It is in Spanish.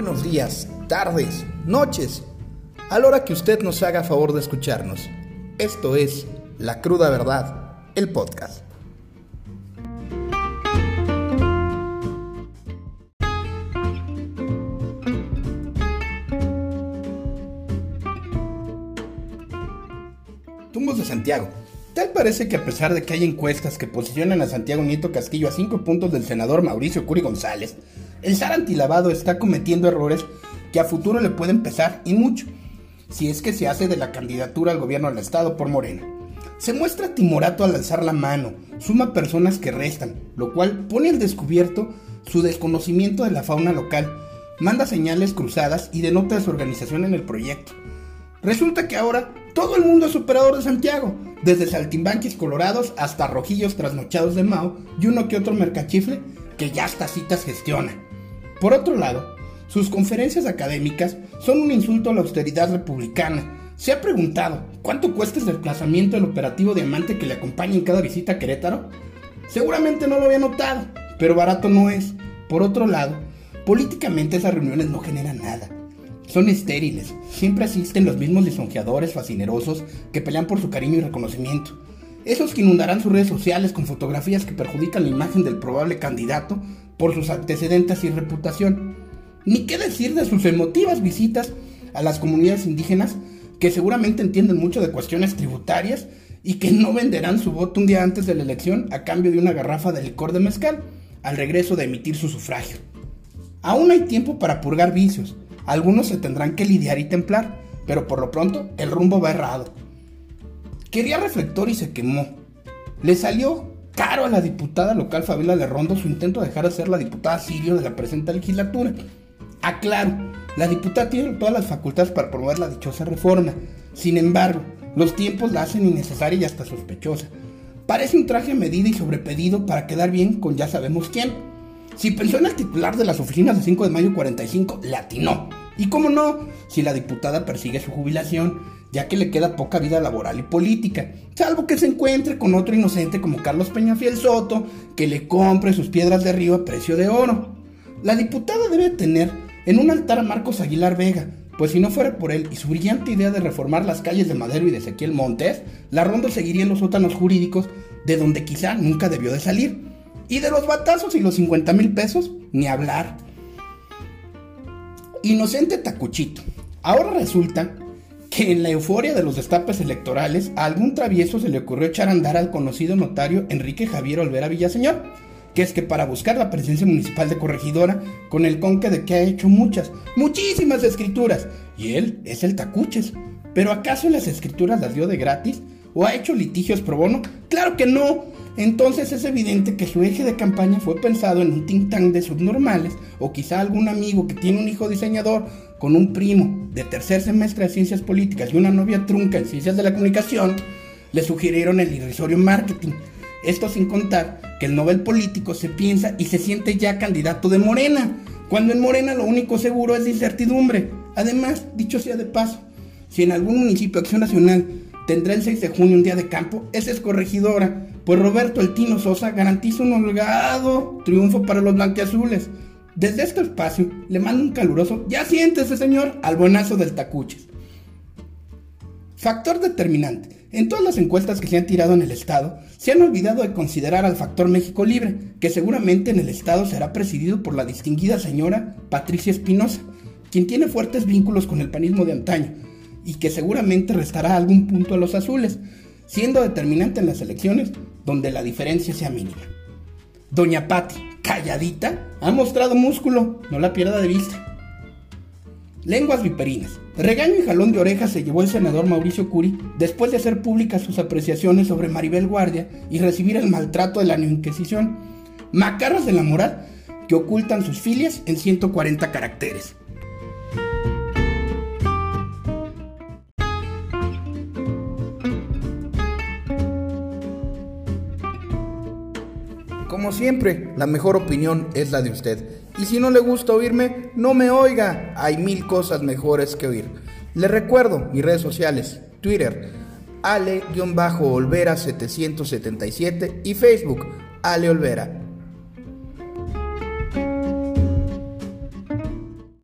buenos días, tardes, noches, a la hora que usted nos haga favor de escucharnos. Esto es La Cruda Verdad, el podcast. Tumbos de Santiago. Tal parece que a pesar de que hay encuestas que posicionan a Santiago Nieto Castillo a cinco puntos del senador Mauricio Curi González, el zar antilavado está cometiendo errores que a futuro le pueden pesar y mucho, si es que se hace de la candidatura al gobierno del Estado por Morena. Se muestra timorato al alzar la mano, suma personas que restan, lo cual pone al descubierto su desconocimiento de la fauna local, manda señales cruzadas y denota su organización en el proyecto. Resulta que ahora todo el mundo es operador de Santiago, desde saltimbanquis colorados hasta rojillos trasnochados de Mao y uno que otro mercachifle que ya hasta citas gestiona. Por otro lado, sus conferencias académicas son un insulto a la austeridad republicana. ¿Se ha preguntado cuánto cuesta el desplazamiento del operativo diamante que le acompaña en cada visita a Querétaro? Seguramente no lo había notado, pero barato no es. Por otro lado, políticamente esas reuniones no generan nada. Son estériles, siempre asisten los mismos lisonjeadores fascinerosos que pelean por su cariño y reconocimiento. Esos que inundarán sus redes sociales con fotografías que perjudican la imagen del probable candidato por sus antecedentes y reputación. Ni qué decir de sus emotivas visitas a las comunidades indígenas que seguramente entienden mucho de cuestiones tributarias y que no venderán su voto un día antes de la elección a cambio de una garrafa de licor de mezcal al regreso de emitir su sufragio. Aún hay tiempo para purgar vicios, algunos se tendrán que lidiar y templar, pero por lo pronto el rumbo va errado. Quería reflector y se quemó. Le salió caro a la diputada local Fabiola de Rondo su intento de dejar de ser la diputada sirio de la presente legislatura. Aclaro, la diputada tiene todas las facultades para promover la dichosa reforma. Sin embargo, los tiempos la hacen innecesaria y hasta sospechosa. Parece un traje medido y sobrepedido para quedar bien con ya sabemos quién. Si pensó en el titular de las oficinas de 5 de mayo 45, latinó. Y cómo no, si la diputada persigue su jubilación, ya que le queda poca vida laboral y política, salvo que se encuentre con otro inocente como Carlos Peñafiel Soto, que le compre sus piedras de río a precio de oro. La diputada debe tener en un altar a Marcos Aguilar Vega, pues si no fuera por él y su brillante idea de reformar las calles de Madero y de Ezequiel Montes, la ronda seguiría en los sótanos jurídicos de donde quizá nunca debió de salir. Y de los batazos y los 50 mil pesos, ni hablar. Inocente tacuchito. Ahora resulta que en la euforia de los destapes electorales a algún travieso se le ocurrió echar a andar al conocido notario Enrique Javier Olvera Villaseñor, que es que para buscar la presidencia municipal de Corregidora, con el conque de que ha hecho muchas, muchísimas escrituras, y él es el tacuches. ¿Pero acaso las escrituras las dio de gratis? ¿O ha hecho litigios pro bono? Claro que no. Entonces es evidente que su eje de campaña fue pensado en un think tank de subnormales o quizá algún amigo que tiene un hijo diseñador con un primo de tercer semestre de ciencias políticas y una novia trunca en ciencias de la comunicación, le sugirieron el irrisorio marketing. Esto sin contar que el Nobel político se piensa y se siente ya candidato de Morena, cuando en Morena lo único seguro es incertidumbre. Además, dicho sea de paso, si en algún municipio Acción Nacional tendrá el 6 de junio un día de campo, esa es corregidora, pues Roberto El Tino Sosa garantiza un holgado triunfo para los blanqueazules. Desde este espacio le mando un caluroso, ya siéntese señor, al buenazo del Tacuches. Factor determinante. En todas las encuestas que se han tirado en el Estado, se han olvidado de considerar al factor México Libre, que seguramente en el Estado será presidido por la distinguida señora Patricia Espinosa, quien tiene fuertes vínculos con el panismo de antaño, y que seguramente restará algún punto a los azules, siendo determinante en las elecciones donde la diferencia sea mínima. Doña Patti, calladita, ha mostrado músculo, no la pierda de vista. Lenguas viperinas. Regaño y jalón de orejas se llevó el senador Mauricio Curi después de hacer públicas sus apreciaciones sobre Maribel Guardia y recibir el maltrato de la Inquisición. Macarras de la moral que ocultan sus filias en 140 caracteres. Como siempre, la mejor opinión es la de usted. Y si no le gusta oírme, no me oiga. Hay mil cosas mejores que oír. Le recuerdo mis redes sociales, Twitter, Ale-Olvera777 y Facebook, Ale Olvera.